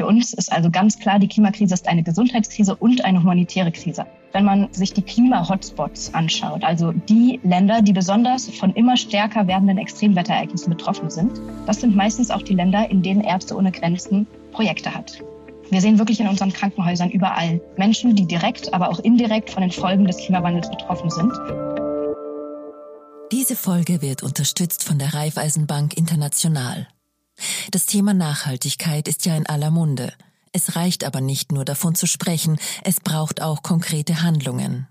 Für uns ist also ganz klar, die Klimakrise ist eine Gesundheitskrise und eine humanitäre Krise. Wenn man sich die Klima-Hotspots anschaut, also die Länder, die besonders von immer stärker werdenden Extremwetterereignissen betroffen sind, das sind meistens auch die Länder, in denen Ärzte ohne Grenzen Projekte hat. Wir sehen wirklich in unseren Krankenhäusern überall Menschen, die direkt, aber auch indirekt von den Folgen des Klimawandels betroffen sind. Diese Folge wird unterstützt von der Raiffeisenbank International. Das Thema Nachhaltigkeit ist ja in aller Munde. Es reicht aber nicht nur davon zu sprechen, es braucht auch konkrete Handlungen.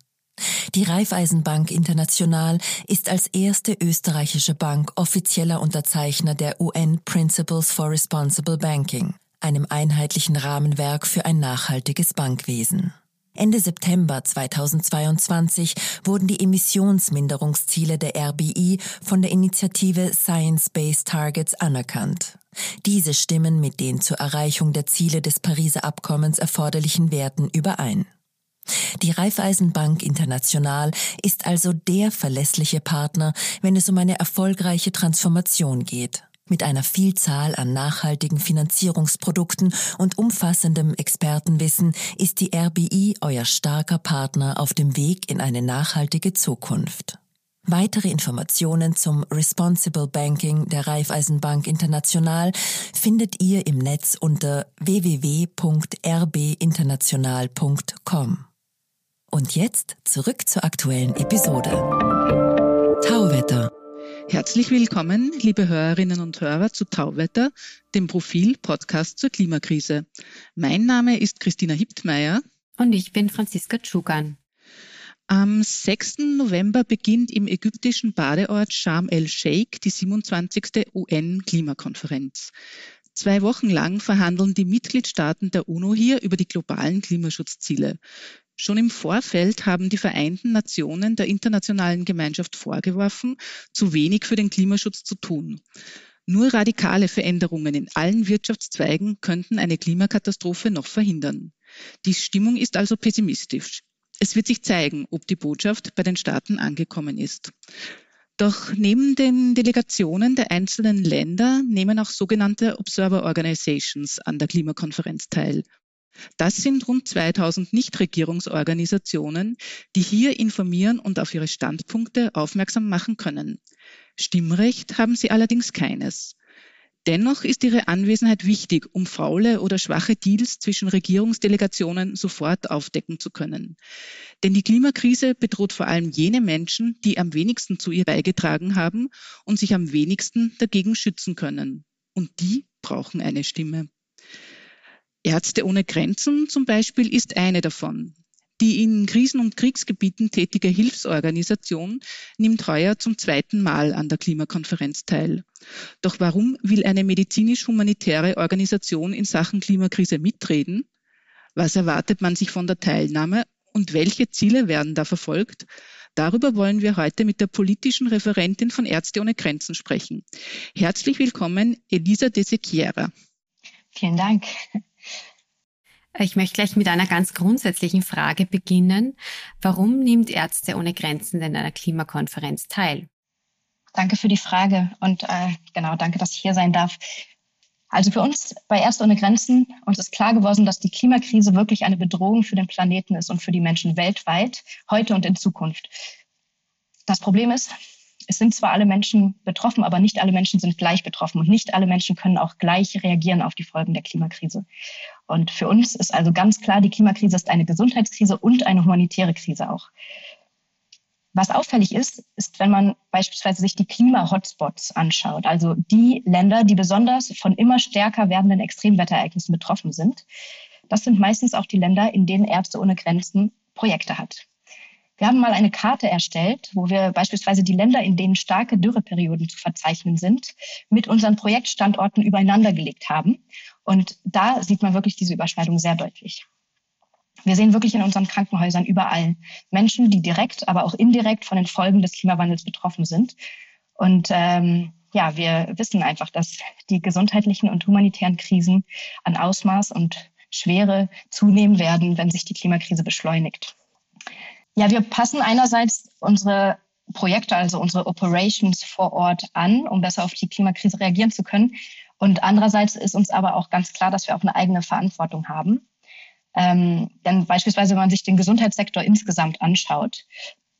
Die Raiffeisenbank International ist als erste österreichische Bank offizieller Unterzeichner der UN Principles for Responsible Banking, einem einheitlichen Rahmenwerk für ein nachhaltiges Bankwesen. Ende September 2022 wurden die Emissionsminderungsziele der RBI von der Initiative Science-Based Targets anerkannt. Diese stimmen mit den zur Erreichung der Ziele des Pariser Abkommens erforderlichen Werten überein. Die Raiffeisenbank International ist also der verlässliche Partner, wenn es um eine erfolgreiche Transformation geht. Mit einer Vielzahl an nachhaltigen Finanzierungsprodukten und umfassendem Expertenwissen ist die RBI euer starker Partner auf dem Weg in eine nachhaltige Zukunft. Weitere Informationen zum Responsible Banking der Raiffeisenbank International findet ihr im Netz unter www.rbinternational.com. Und jetzt zurück zur aktuellen Episode. Herzlich willkommen, liebe Hörerinnen und Hörer zu Tauwetter, dem Profil-Podcast zur Klimakrise. Mein Name ist Christina Hiptmeier. Und ich bin Franziska Tschugan. Am 6. November beginnt im ägyptischen Badeort Sharm el-Sheikh die 27. UN-Klimakonferenz. Zwei Wochen lang verhandeln die Mitgliedstaaten der UNO hier über die globalen Klimaschutzziele. Schon im Vorfeld haben die Vereinten Nationen der internationalen Gemeinschaft vorgeworfen, zu wenig für den Klimaschutz zu tun. Nur radikale Veränderungen in allen Wirtschaftszweigen könnten eine Klimakatastrophe noch verhindern. Die Stimmung ist also pessimistisch. Es wird sich zeigen, ob die Botschaft bei den Staaten angekommen ist. Doch neben den Delegationen der einzelnen Länder nehmen auch sogenannte Observer Organizations an der Klimakonferenz teil. Das sind rund 2000 Nichtregierungsorganisationen, die hier informieren und auf ihre Standpunkte aufmerksam machen können. Stimmrecht haben sie allerdings keines. Dennoch ist ihre Anwesenheit wichtig, um faule oder schwache Deals zwischen Regierungsdelegationen sofort aufdecken zu können. Denn die Klimakrise bedroht vor allem jene Menschen, die am wenigsten zu ihr beigetragen haben und sich am wenigsten dagegen schützen können. Und die brauchen eine Stimme. Ärzte ohne Grenzen zum Beispiel ist eine davon. Die in Krisen- und Kriegsgebieten tätige Hilfsorganisation nimmt heuer zum zweiten Mal an der Klimakonferenz teil. Doch warum will eine medizinisch-humanitäre Organisation in Sachen Klimakrise mitreden? Was erwartet man sich von der Teilnahme und welche Ziele werden da verfolgt? Darüber wollen wir heute mit der politischen Referentin von Ärzte ohne Grenzen sprechen. Herzlich willkommen, Elisa de Sequiera. Vielen Dank. Ich möchte gleich mit einer ganz grundsätzlichen Frage beginnen. Warum nimmt Ärzte ohne Grenzen denn an einer Klimakonferenz teil? Danke für die Frage und äh, genau, danke, dass ich hier sein darf. Also für uns bei Ärzte ohne Grenzen, uns ist klar geworden, dass die Klimakrise wirklich eine Bedrohung für den Planeten ist und für die Menschen weltweit, heute und in Zukunft. Das Problem ist, es sind zwar alle Menschen betroffen, aber nicht alle Menschen sind gleich betroffen und nicht alle Menschen können auch gleich reagieren auf die Folgen der Klimakrise. Und für uns ist also ganz klar, die Klimakrise ist eine Gesundheitskrise und eine humanitäre Krise auch. Was auffällig ist, ist, wenn man beispielsweise sich die Klima-Hotspots anschaut, also die Länder, die besonders von immer stärker werdenden Extremwetterereignissen betroffen sind. Das sind meistens auch die Länder, in denen Ärzte ohne Grenzen Projekte hat. Wir haben mal eine Karte erstellt, wo wir beispielsweise die Länder, in denen starke Dürreperioden zu verzeichnen sind, mit unseren Projektstandorten übereinander gelegt haben. Und da sieht man wirklich diese Überschneidung sehr deutlich. Wir sehen wirklich in unseren Krankenhäusern überall Menschen, die direkt, aber auch indirekt von den Folgen des Klimawandels betroffen sind. Und ähm, ja, wir wissen einfach, dass die gesundheitlichen und humanitären Krisen an Ausmaß und Schwere zunehmen werden, wenn sich die Klimakrise beschleunigt. Ja, wir passen einerseits unsere Projekte, also unsere Operations vor Ort an, um besser auf die Klimakrise reagieren zu können. Und andererseits ist uns aber auch ganz klar, dass wir auch eine eigene Verantwortung haben. Ähm, denn beispielsweise, wenn man sich den Gesundheitssektor insgesamt anschaut,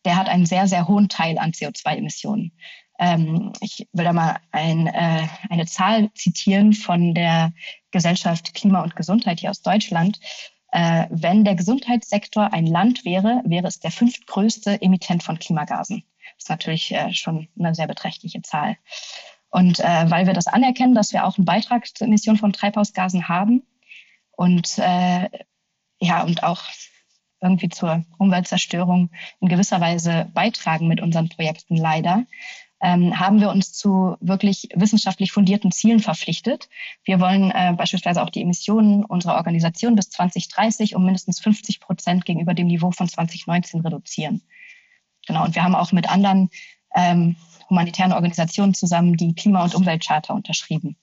der hat einen sehr, sehr hohen Teil an CO2-Emissionen. Ähm, ich will da mal ein, äh, eine Zahl zitieren von der Gesellschaft Klima und Gesundheit hier aus Deutschland. Äh, wenn der Gesundheitssektor ein Land wäre, wäre es der fünftgrößte Emittent von Klimagasen. Das ist natürlich äh, schon eine sehr beträchtliche Zahl. Und äh, weil wir das anerkennen, dass wir auch einen Beitrag zur Emission von Treibhausgasen haben und äh, ja und auch irgendwie zur Umweltzerstörung in gewisser Weise beitragen mit unseren Projekten leider, ähm, haben wir uns zu wirklich wissenschaftlich fundierten Zielen verpflichtet. Wir wollen äh, beispielsweise auch die Emissionen unserer Organisation bis 2030 um mindestens 50 Prozent gegenüber dem Niveau von 2019 reduzieren. Genau, und wir haben auch mit anderen ähm, humanitären Organisationen zusammen die Klima- und Umweltcharta unterschrieben.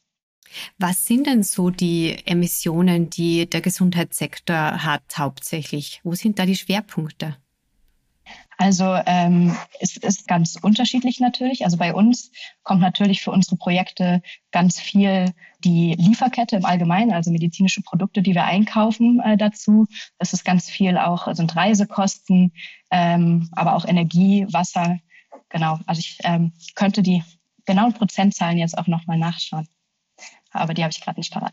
Was sind denn so die Emissionen, die der Gesundheitssektor hat hauptsächlich? Wo sind da die Schwerpunkte? Also ähm, es ist ganz unterschiedlich natürlich. Also bei uns kommt natürlich für unsere Projekte ganz viel die Lieferkette im Allgemeinen, also medizinische Produkte, die wir einkaufen, äh, dazu. Es ist ganz viel auch sind Reisekosten, ähm, aber auch Energie, Wasser. Genau. Also ich ähm, könnte die genauen Prozentzahlen jetzt auch nochmal nachschauen, aber die habe ich gerade nicht parat.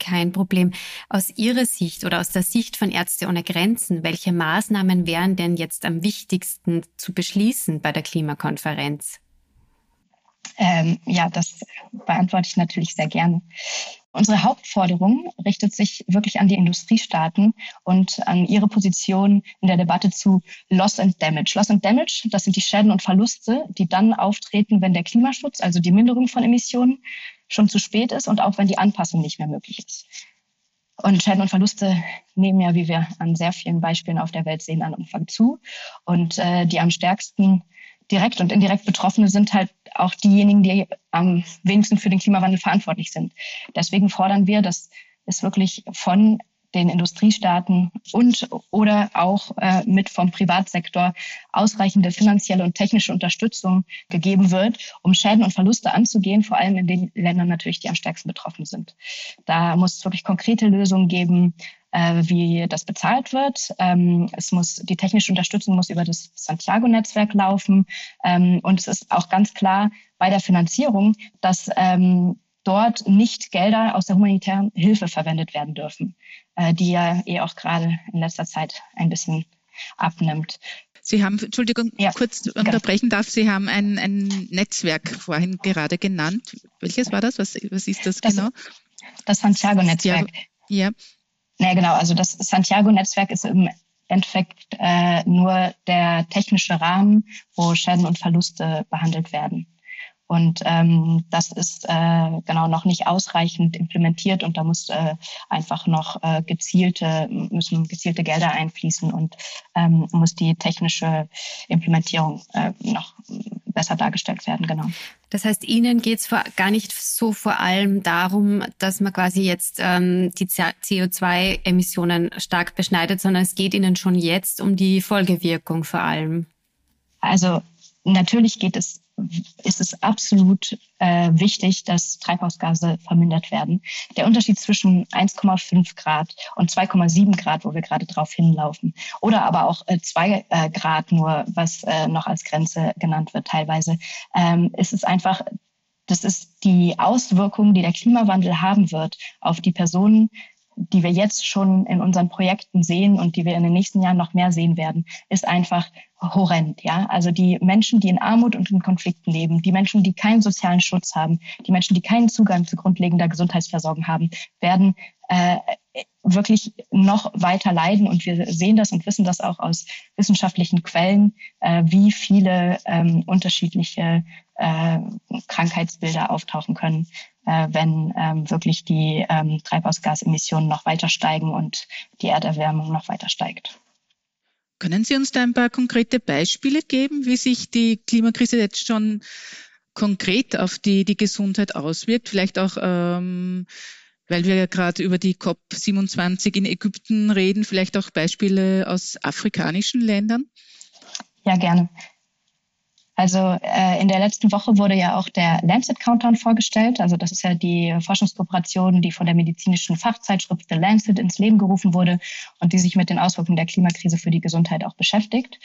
Kein Problem. Aus Ihrer Sicht oder aus der Sicht von Ärzte ohne Grenzen, welche Maßnahmen wären denn jetzt am wichtigsten zu beschließen bei der Klimakonferenz? Ähm, ja, das beantworte ich natürlich sehr gerne. Unsere Hauptforderung richtet sich wirklich an die Industriestaaten und an ihre Position in der Debatte zu Loss and Damage. Loss and Damage, das sind die Schäden und Verluste, die dann auftreten, wenn der Klimaschutz, also die Minderung von Emissionen, schon zu spät ist und auch wenn die Anpassung nicht mehr möglich ist. Und Schäden und Verluste nehmen ja, wie wir an sehr vielen Beispielen auf der Welt sehen, an Umfang zu. Und äh, die am stärksten direkt und indirekt Betroffene sind halt auch diejenigen, die am wenigsten für den Klimawandel verantwortlich sind. Deswegen fordern wir, dass es wirklich von den Industriestaaten und oder auch äh, mit vom Privatsektor ausreichende finanzielle und technische Unterstützung gegeben wird, um Schäden und Verluste anzugehen, vor allem in den Ländern natürlich, die am stärksten betroffen sind. Da muss es wirklich konkrete Lösungen geben, äh, wie das bezahlt wird. Ähm, es muss die technische Unterstützung muss über das Santiago-Netzwerk laufen ähm, und es ist auch ganz klar bei der Finanzierung, dass ähm, dort nicht Gelder aus der humanitären Hilfe verwendet werden dürfen, äh, die ja eh auch gerade in letzter Zeit ein bisschen abnimmt. Sie haben, Entschuldigung, ja, kurz unterbrechen darf, Sie haben ein, ein Netzwerk vorhin gerade genannt. Welches war das? Was, was ist das, das genau? Das Santiago-Netzwerk. Ja. ja. genau. Also das Santiago-Netzwerk ist im Endeffekt äh, nur der technische Rahmen, wo Schäden und Verluste behandelt werden. Und ähm, das ist äh, genau noch nicht ausreichend implementiert und da muss äh, einfach noch äh, gezielte, müssen gezielte Gelder einfließen und ähm, muss die technische Implementierung äh, noch besser dargestellt werden, genau. Das heißt, Ihnen geht es gar nicht so vor allem darum, dass man quasi jetzt ähm, die CO2-Emissionen stark beschneidet, sondern es geht Ihnen schon jetzt um die Folgewirkung vor allem. Also natürlich geht es ist es absolut äh, wichtig, dass Treibhausgase vermindert werden. Der Unterschied zwischen 1,5 Grad und 2,7 Grad, wo wir gerade drauf hinlaufen, oder aber auch äh, 2 äh, Grad nur, was äh, noch als Grenze genannt wird teilweise, ähm, ist es einfach, das ist die Auswirkung, die der Klimawandel haben wird auf die Personen, die wir jetzt schon in unseren Projekten sehen und die wir in den nächsten Jahren noch mehr sehen werden, ist einfach horrend. Ja, also die Menschen, die in Armut und in Konflikten leben, die Menschen, die keinen sozialen Schutz haben, die Menschen, die keinen Zugang zu grundlegender Gesundheitsversorgung haben, werden äh, wirklich noch weiter leiden. Und wir sehen das und wissen das auch aus wissenschaftlichen Quellen, äh, wie viele ähm, unterschiedliche äh, Krankheitsbilder auftauchen können, äh, wenn ähm, wirklich die ähm, Treibhausgasemissionen noch weiter steigen und die Erderwärmung noch weiter steigt. Können Sie uns da ein paar konkrete Beispiele geben, wie sich die Klimakrise jetzt schon konkret auf die, die Gesundheit auswirkt? Vielleicht auch, ähm, weil wir ja gerade über die COP27 in Ägypten reden, vielleicht auch Beispiele aus afrikanischen Ländern? Ja, gerne. Also äh, in der letzten Woche wurde ja auch der Lancet Countdown vorgestellt. Also das ist ja die Forschungskooperation, die von der medizinischen Fachzeitschrift The Lancet ins Leben gerufen wurde und die sich mit den Auswirkungen der Klimakrise für die Gesundheit auch beschäftigt.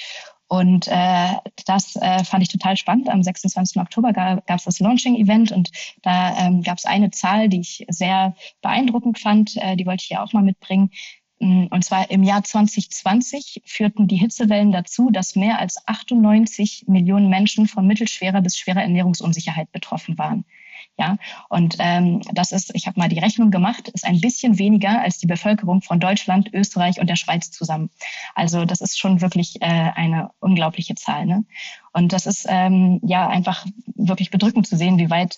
Und äh, das äh, fand ich total spannend. Am 26. Oktober gab es das Launching-Event und da ähm, gab es eine Zahl, die ich sehr beeindruckend fand. Äh, die wollte ich ja auch mal mitbringen. Mm, und zwar im Jahr 2020 führten die Hitzewellen dazu, dass mehr als 98 Millionen Menschen von mittelschwerer bis schwerer Ernährungsunsicherheit betroffen waren. Ja, und ähm, das ist, ich habe mal die Rechnung gemacht, ist ein bisschen weniger als die Bevölkerung von Deutschland, Österreich und der Schweiz zusammen. Also das ist schon wirklich äh, eine unglaubliche Zahl. Ne? Und das ist ähm, ja einfach wirklich bedrückend zu sehen, wie weit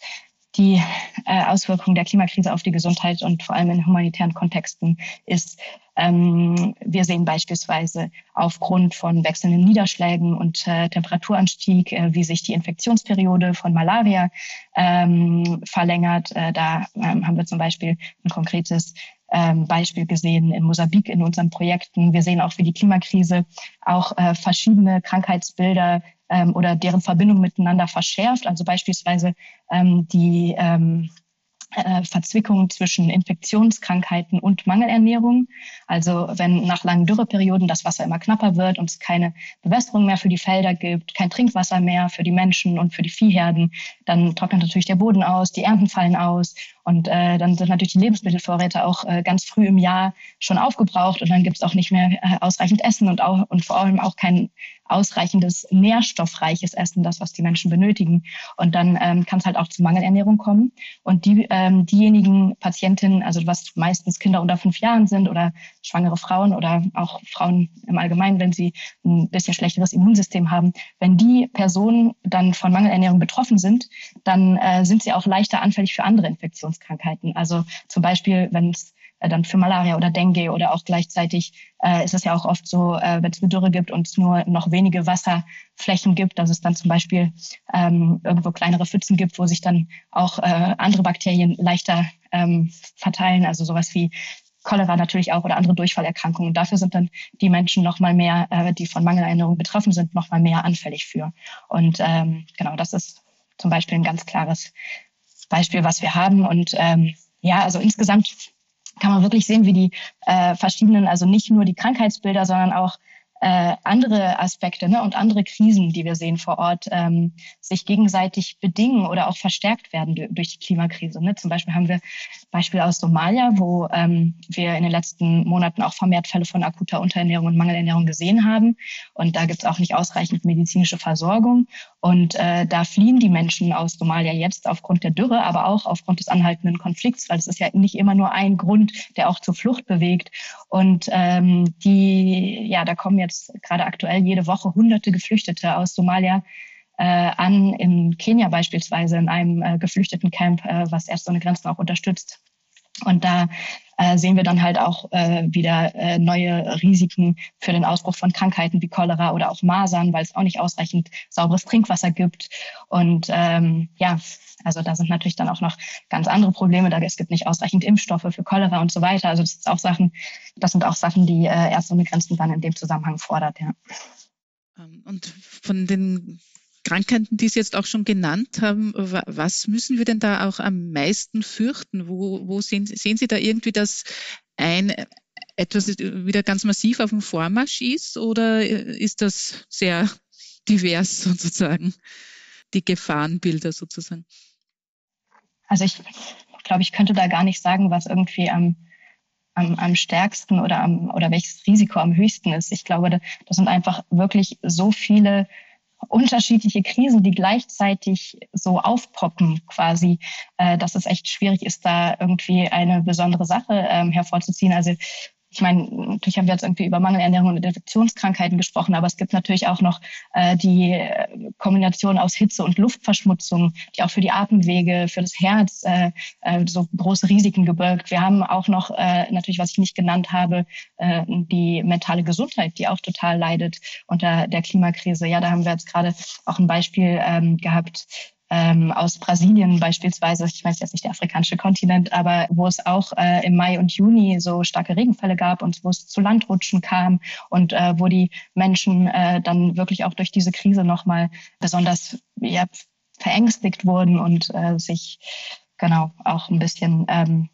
die äh, Auswirkungen der Klimakrise auf die Gesundheit und vor allem in humanitären Kontexten ist. Ähm, wir sehen beispielsweise aufgrund von wechselnden Niederschlägen und äh, Temperaturanstieg, äh, wie sich die Infektionsperiode von Malaria ähm, verlängert. Äh, da ähm, haben wir zum Beispiel ein konkretes ähm, Beispiel gesehen in Mosambik in unseren Projekten. Wir sehen auch, wie die Klimakrise auch äh, verschiedene Krankheitsbilder ähm, oder deren Verbindung miteinander verschärft. Also beispielsweise ähm, die ähm, äh, Verzwickung zwischen Infektionskrankheiten und Mangelernährung. Also wenn nach langen Dürreperioden das Wasser immer knapper wird und es keine Bewässerung mehr für die Felder gibt, kein Trinkwasser mehr für die Menschen und für die Viehherden, dann trocknet natürlich der Boden aus, die Ernten fallen aus und äh, dann sind natürlich die Lebensmittelvorräte auch äh, ganz früh im Jahr schon aufgebraucht und dann gibt es auch nicht mehr äh, ausreichend Essen und, auch, und vor allem auch kein ausreichendes nährstoffreiches Essen, das, was die Menschen benötigen. Und dann ähm, kann es halt auch zu Mangelernährung kommen. Und die, ähm, diejenigen Patientinnen, also was meistens Kinder unter fünf Jahren sind oder schwangere Frauen oder auch Frauen im Allgemeinen, wenn sie ein bisschen schlechteres Immunsystem haben, wenn die Personen dann von Mangelernährung betroffen sind, dann äh, sind sie auch leichter anfällig für andere. Infektionskrankheiten. Also zum Beispiel, wenn es äh, dann für Malaria oder Dengue oder auch gleichzeitig äh, ist es ja auch oft so, äh, wenn es eine Dürre gibt und es nur noch wenige Wasserflächen gibt, dass es dann zum Beispiel ähm, irgendwo kleinere Pfützen gibt, wo sich dann auch äh, andere Bakterien leichter ähm, verteilen, also sowas wie Cholera natürlich auch oder andere Durchfallerkrankungen. Dafür sind dann die Menschen noch mal mehr, äh, die von Mangelernährung betroffen sind, noch mal mehr anfällig für. Und ähm, genau, das ist zum Beispiel ein ganz klares Beispiel, was wir haben. Und ähm, ja, also insgesamt kann man wirklich sehen, wie die äh, verschiedenen, also nicht nur die Krankheitsbilder, sondern auch äh, andere Aspekte ne, und andere Krisen, die wir sehen vor Ort, ähm, sich gegenseitig bedingen oder auch verstärkt werden durch die Klimakrise. Ne? Zum Beispiel haben wir Beispiel aus Somalia, wo ähm, wir in den letzten Monaten auch vermehrt Fälle von akuter Unterernährung und Mangelernährung gesehen haben. Und da gibt es auch nicht ausreichend medizinische Versorgung. Und äh, da fliehen die Menschen aus Somalia jetzt aufgrund der Dürre, aber auch aufgrund des anhaltenden Konflikts, weil es ist ja nicht immer nur ein Grund, der auch zur Flucht bewegt. Und ähm, die, ja, da kommen jetzt gerade aktuell jede Woche hunderte Geflüchtete aus Somalia äh, an, in Kenia beispielsweise, in einem äh, Geflüchtetencamp, äh, was Ärzte ohne Grenzen auch unterstützt. Und da äh, sehen wir dann halt auch äh, wieder äh, neue Risiken für den Ausbruch von Krankheiten wie Cholera oder auch Masern, weil es auch nicht ausreichend sauberes Trinkwasser gibt. Und ähm, ja, also da sind natürlich dann auch noch ganz andere Probleme. Da es gibt nicht ausreichend Impfstoffe für Cholera und so weiter. Also das ist auch Sachen, das sind auch Sachen, die äh, Ärzte ohne Grenzen dann in dem Zusammenhang fordert. Ja. Ähm, und von den Krankheiten, die Sie jetzt auch schon genannt haben, was müssen wir denn da auch am meisten fürchten? Wo, wo sehen, sehen Sie da irgendwie, dass ein etwas wieder ganz massiv auf dem Vormarsch ist oder ist das sehr divers sozusagen, die Gefahrenbilder sozusagen? Also ich glaube, ich könnte da gar nicht sagen, was irgendwie am, am, am stärksten oder, am, oder welches Risiko am höchsten ist. Ich glaube, das sind einfach wirklich so viele unterschiedliche Krisen, die gleichzeitig so aufpoppen quasi, äh, dass es echt schwierig ist, da irgendwie eine besondere Sache ähm, hervorzuziehen. Also ich meine, natürlich haben wir jetzt irgendwie über Mangelernährung und Infektionskrankheiten gesprochen, aber es gibt natürlich auch noch äh, die Kombination aus Hitze und Luftverschmutzung, die auch für die Atemwege, für das Herz äh, äh, so große Risiken gebirgt. Wir haben auch noch äh, natürlich, was ich nicht genannt habe, äh, die mentale Gesundheit, die auch total leidet unter der Klimakrise. Ja, da haben wir jetzt gerade auch ein Beispiel ähm, gehabt ähm, aus Brasilien beispielsweise, ich weiß jetzt nicht der afrikanische Kontinent, aber wo es auch äh, im Mai und Juni so starke Regenfälle gab und wo es zu Landrutschen kam und äh, wo die Menschen äh, dann wirklich auch durch diese Krise nochmal besonders ja, verängstigt wurden und äh, sich genau auch ein bisschen ähm,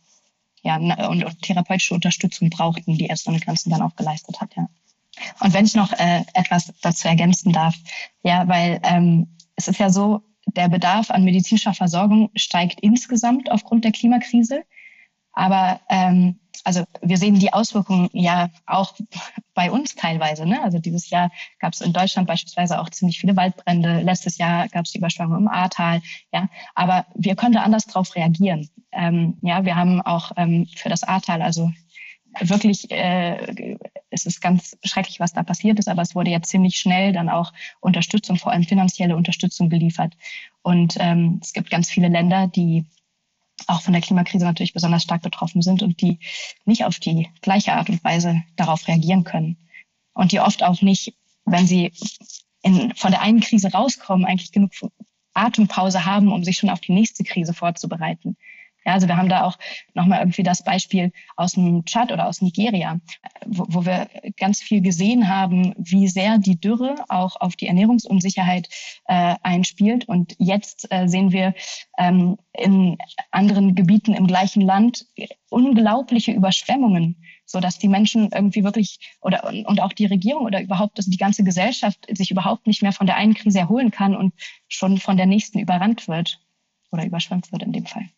ja, und, und therapeutische Unterstützung brauchten, die Ärzte ohne Grenzen dann auch geleistet hat, ja. Und wenn ich noch äh, etwas dazu ergänzen darf, ja, weil ähm, es ist ja so, der Bedarf an medizinischer Versorgung steigt insgesamt aufgrund der Klimakrise. Aber ähm, also wir sehen die Auswirkungen ja auch bei uns teilweise. Ne? Also dieses Jahr gab es in Deutschland beispielsweise auch ziemlich viele Waldbrände. Letztes Jahr gab es die Überschwemmung im Ahrtal. Ja, aber wir können da anders drauf reagieren. Ähm, ja, wir haben auch ähm, für das Ahrtal, also wirklich, äh, es ist ganz schrecklich, was da passiert ist, aber es wurde ja ziemlich schnell dann auch Unterstützung, vor allem finanzielle Unterstützung geliefert. Und ähm, es gibt ganz viele Länder, die auch von der Klimakrise natürlich besonders stark betroffen sind und die nicht auf die gleiche Art und Weise darauf reagieren können. Und die oft auch nicht, wenn sie in, von der einen Krise rauskommen, eigentlich genug Atempause haben, um sich schon auf die nächste Krise vorzubereiten. Ja, also wir haben da auch nochmal irgendwie das Beispiel aus dem Tschad oder aus Nigeria, wo, wo wir ganz viel gesehen haben, wie sehr die Dürre auch auf die Ernährungsunsicherheit äh, einspielt. Und jetzt äh, sehen wir ähm, in anderen Gebieten im gleichen Land unglaubliche Überschwemmungen so dass die Menschen irgendwie wirklich oder und auch die Regierung oder überhaupt also die ganze Gesellschaft sich überhaupt nicht mehr von der einen Krise erholen kann und schon von der nächsten überrannt wird oder überschwemmt wird in dem Fall.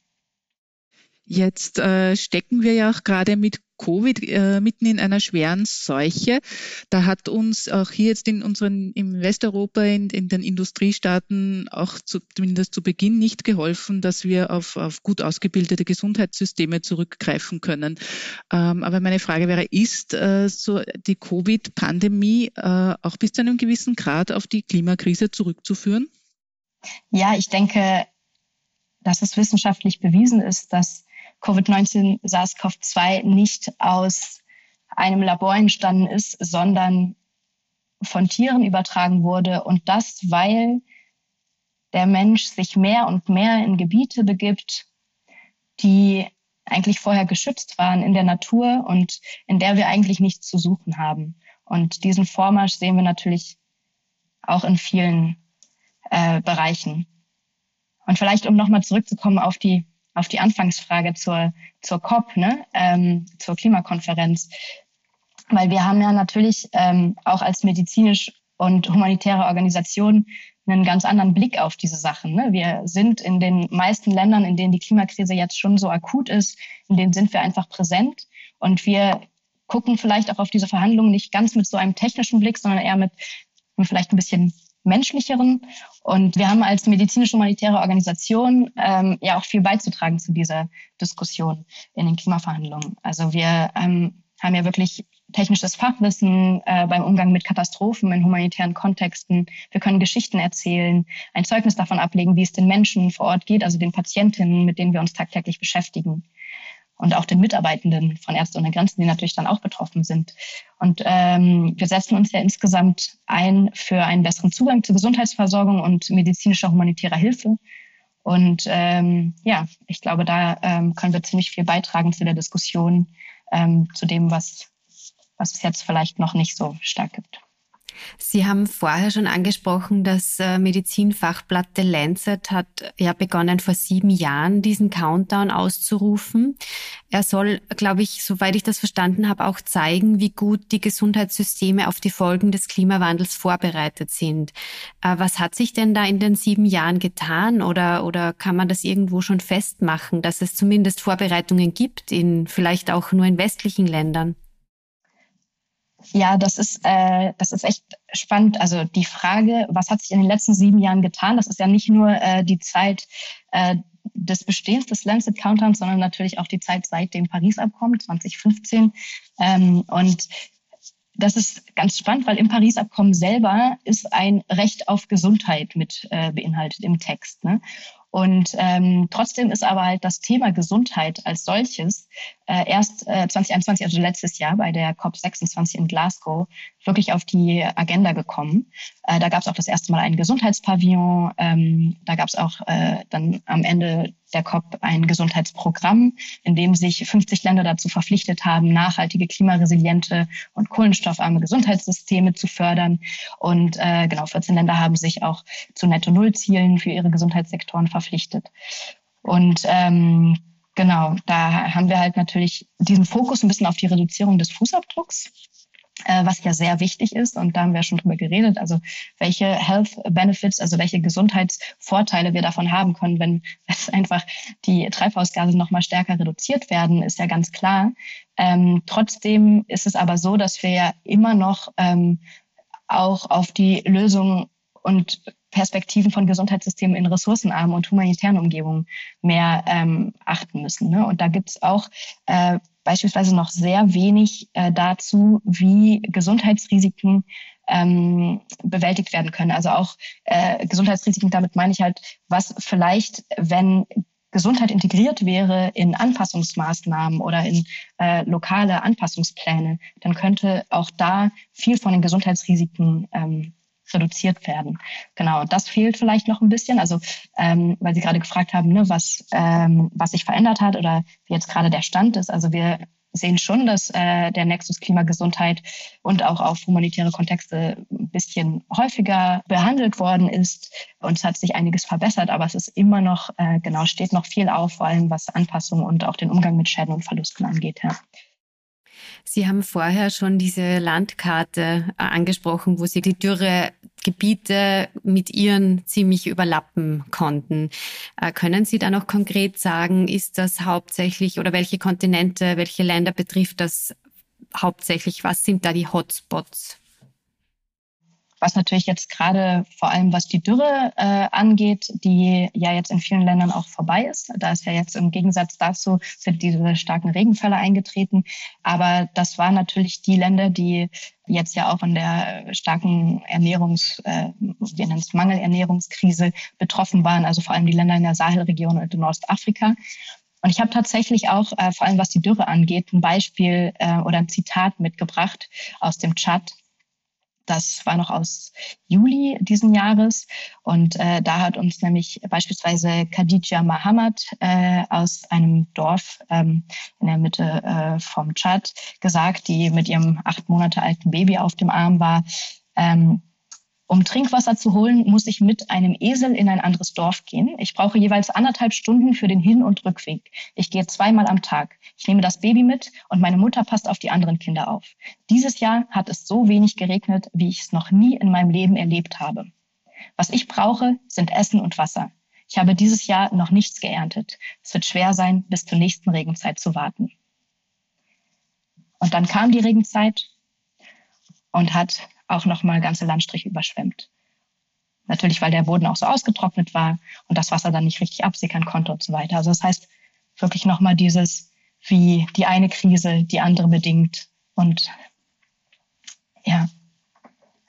Jetzt äh, stecken wir ja auch gerade mit Covid äh, mitten in einer schweren Seuche. Da hat uns auch hier jetzt in unseren im Westeuropa, in, in den Industriestaaten auch zu, zumindest zu Beginn nicht geholfen, dass wir auf, auf gut ausgebildete Gesundheitssysteme zurückgreifen können. Ähm, aber meine Frage wäre, ist äh, so die Covid-Pandemie äh, auch bis zu einem gewissen Grad auf die Klimakrise zurückzuführen? Ja, ich denke, dass es wissenschaftlich bewiesen ist, dass Covid-19 SARS-CoV-2 nicht aus einem Labor entstanden ist, sondern von Tieren übertragen wurde. Und das, weil der Mensch sich mehr und mehr in Gebiete begibt, die eigentlich vorher geschützt waren in der Natur und in der wir eigentlich nichts zu suchen haben. Und diesen Vormarsch sehen wir natürlich auch in vielen äh, Bereichen. Und vielleicht, um nochmal zurückzukommen auf die auf die Anfangsfrage zur, zur COP, ne, ähm, zur Klimakonferenz. Weil wir haben ja natürlich ähm, auch als medizinisch und humanitäre Organisation einen ganz anderen Blick auf diese Sachen. Ne? Wir sind in den meisten Ländern, in denen die Klimakrise jetzt schon so akut ist, in denen sind wir einfach präsent und wir gucken vielleicht auch auf diese Verhandlungen nicht ganz mit so einem technischen Blick, sondern eher mit vielleicht ein bisschen menschlicheren. Und wir haben als medizinisch-humanitäre Organisation ähm, ja auch viel beizutragen zu dieser Diskussion in den Klimaverhandlungen. Also wir ähm, haben ja wirklich technisches Fachwissen äh, beim Umgang mit Katastrophen in humanitären Kontexten. Wir können Geschichten erzählen, ein Zeugnis davon ablegen, wie es den Menschen vor Ort geht, also den Patientinnen, mit denen wir uns tagtäglich beschäftigen und auch den Mitarbeitenden von Ärzte ohne Grenzen, die natürlich dann auch betroffen sind. Und ähm, wir setzen uns ja insgesamt ein für einen besseren Zugang zur Gesundheitsversorgung und medizinischer humanitärer Hilfe. Und ähm, ja, ich glaube, da ähm, können wir ziemlich viel beitragen zu der Diskussion, ähm, zu dem, was, was es jetzt vielleicht noch nicht so stark gibt. Sie haben vorher schon angesprochen, das äh, Medizinfachblatt The Lancet hat ja begonnen vor sieben Jahren diesen Countdown auszurufen. Er soll, glaube ich, soweit ich das verstanden habe, auch zeigen, wie gut die Gesundheitssysteme auf die Folgen des Klimawandels vorbereitet sind. Äh, was hat sich denn da in den sieben Jahren getan oder, oder kann man das irgendwo schon festmachen, dass es zumindest Vorbereitungen gibt in vielleicht auch nur in westlichen Ländern? Ja, das ist, äh, das ist echt spannend. Also die Frage, was hat sich in den letzten sieben Jahren getan? Das ist ja nicht nur äh, die Zeit äh, des Bestehens des Lancet Countdowns, sondern natürlich auch die Zeit seit dem Paris-Abkommen 2015. Ähm, und das ist ganz spannend, weil im Paris-Abkommen selber ist ein Recht auf Gesundheit mit äh, beinhaltet im Text. Ne? Und ähm, trotzdem ist aber halt das Thema Gesundheit als solches äh, erst äh, 2021, also letztes Jahr bei der COP26 in Glasgow, wirklich auf die Agenda gekommen. Äh, da gab es auch das erste Mal einen Gesundheitspavillon. Ähm, da gab es auch äh, dann am Ende der COP ein Gesundheitsprogramm, in dem sich 50 Länder dazu verpflichtet haben, nachhaltige, klimaresiliente und kohlenstoffarme Gesundheitssysteme zu fördern. Und äh, genau 14 Länder haben sich auch zu Netto-Null-Zielen für ihre Gesundheitssektoren verpflichtet. Und ähm, genau, da haben wir halt natürlich diesen Fokus ein bisschen auf die Reduzierung des Fußabdrucks äh, was ja sehr wichtig ist. Und da haben wir schon drüber geredet. Also welche Health Benefits, also welche Gesundheitsvorteile wir davon haben können, wenn einfach die Treibhausgase nochmal stärker reduziert werden, ist ja ganz klar. Ähm, trotzdem ist es aber so, dass wir ja immer noch ähm, auch auf die Lösung und Perspektiven von Gesundheitssystemen in ressourcenarmen und humanitären Umgebungen mehr ähm, achten müssen. Ne? Und da gibt es auch äh, beispielsweise noch sehr wenig äh, dazu, wie Gesundheitsrisiken ähm, bewältigt werden können. Also auch äh, Gesundheitsrisiken, damit meine ich halt, was vielleicht, wenn Gesundheit integriert wäre in Anpassungsmaßnahmen oder in äh, lokale Anpassungspläne, dann könnte auch da viel von den Gesundheitsrisiken ähm, reduziert werden. Genau, das fehlt vielleicht noch ein bisschen. Also, ähm, weil Sie gerade gefragt haben, ne, was, ähm, was sich verändert hat oder wie jetzt gerade der Stand ist. Also wir sehen schon, dass äh, der Nexus Klimagesundheit und auch auf humanitäre Kontexte ein bisschen häufiger behandelt worden ist. Und es hat sich einiges verbessert, aber es ist immer noch, äh, genau, steht noch viel auf, vor allem was Anpassung und auch den Umgang mit Schäden und Verlusten angeht. Ja. Sie haben vorher schon diese Landkarte äh, angesprochen, wo Sie die Dürregebiete mit Ihren ziemlich überlappen konnten. Äh, können Sie da noch konkret sagen, ist das hauptsächlich oder welche Kontinente, welche Länder betrifft das hauptsächlich? Was sind da die Hotspots? Was natürlich jetzt gerade vor allem was die Dürre äh, angeht, die ja jetzt in vielen Ländern auch vorbei ist. Da ist ja jetzt im Gegensatz dazu sind diese starken Regenfälle eingetreten. Aber das waren natürlich die Länder, die jetzt ja auch von der starken Ernährungs, äh, wir nennen es Mangelernährungskrise betroffen waren. Also vor allem die Länder in der Sahelregion und in Ostafrika. Und ich habe tatsächlich auch, äh, vor allem was die Dürre angeht, ein Beispiel äh, oder ein Zitat mitgebracht aus dem Chat das war noch aus Juli diesen Jahres. Und äh, da hat uns nämlich beispielsweise Khadija Mohammed äh, aus einem Dorf ähm, in der Mitte äh, vom Tschad gesagt, die mit ihrem acht Monate alten Baby auf dem Arm war. Ähm, um Trinkwasser zu holen, muss ich mit einem Esel in ein anderes Dorf gehen. Ich brauche jeweils anderthalb Stunden für den Hin- und Rückweg. Ich gehe zweimal am Tag. Ich nehme das Baby mit und meine Mutter passt auf die anderen Kinder auf. Dieses Jahr hat es so wenig geregnet, wie ich es noch nie in meinem Leben erlebt habe. Was ich brauche, sind Essen und Wasser. Ich habe dieses Jahr noch nichts geerntet. Es wird schwer sein, bis zur nächsten Regenzeit zu warten. Und dann kam die Regenzeit und hat auch nochmal ganze Landstriche überschwemmt. Natürlich, weil der Boden auch so ausgetrocknet war und das Wasser dann nicht richtig absickern konnte und so weiter. Also das heißt wirklich nochmal dieses, wie die eine Krise die andere bedingt. Und ja,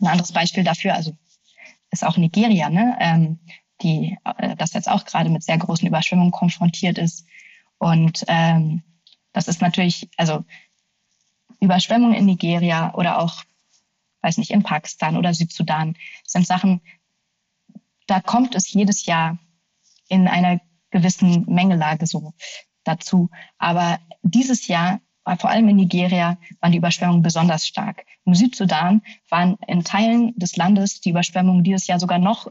ein anderes Beispiel dafür, also ist auch Nigeria, ne? Ähm, die äh, das jetzt auch gerade mit sehr großen Überschwemmungen konfrontiert ist. Und ähm, das ist natürlich, also Überschwemmungen in Nigeria oder auch weiß nicht, in Pakistan oder Südsudan, sind Sachen, da kommt es jedes Jahr in einer gewissen Mengelage so dazu. Aber dieses Jahr, vor allem in Nigeria, waren die Überschwemmungen besonders stark. Im Südsudan waren in Teilen des Landes die Überschwemmungen dieses Jahr sogar noch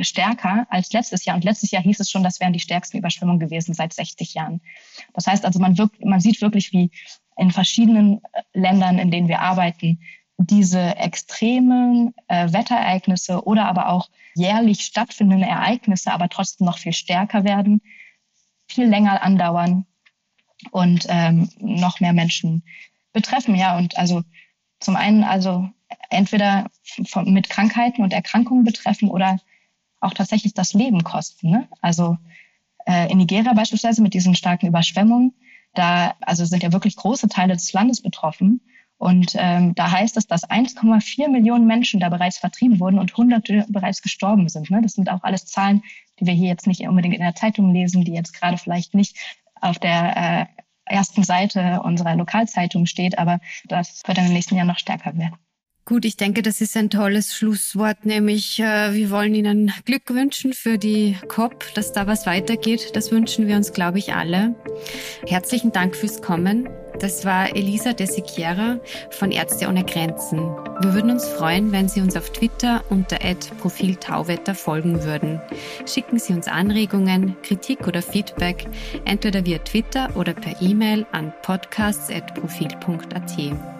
stärker als letztes Jahr. Und letztes Jahr hieß es schon, das wären die stärksten Überschwemmungen gewesen seit 60 Jahren. Das heißt also, man, wirkt, man sieht wirklich, wie in verschiedenen Ländern, in denen wir arbeiten, diese extremen äh, Wetterereignisse oder aber auch jährlich stattfindende Ereignisse aber trotzdem noch viel stärker werden, viel länger andauern und ähm, noch mehr Menschen betreffen. Ja, und also zum einen also entweder von, mit Krankheiten und Erkrankungen betreffen oder auch tatsächlich das Leben kosten. Ne? Also äh, in Nigeria beispielsweise mit diesen starken Überschwemmungen, da also sind ja wirklich große Teile des Landes betroffen. Und ähm, da heißt es, dass 1,4 Millionen Menschen da bereits vertrieben wurden und Hunderte bereits gestorben sind. Ne? Das sind auch alles Zahlen, die wir hier jetzt nicht unbedingt in der Zeitung lesen, die jetzt gerade vielleicht nicht auf der, äh, ersten Seite unserer Lokalzeitung steht, aber das wird in den nächsten Jahren noch stärker werden. Gut, ich denke, das ist ein tolles Schlusswort, nämlich äh, wir wollen Ihnen Glück wünschen für die COP, dass da was weitergeht. Das wünschen wir uns, glaube ich, alle. Herzlichen Dank fürs Kommen. Das war Elisa de Siquiera von Ärzte ohne Grenzen. Wir würden uns freuen, wenn Sie uns auf Twitter unter Profil Tauwetter folgen würden. Schicken Sie uns Anregungen, Kritik oder Feedback, entweder via Twitter oder per E-Mail an podcasts.profil.at.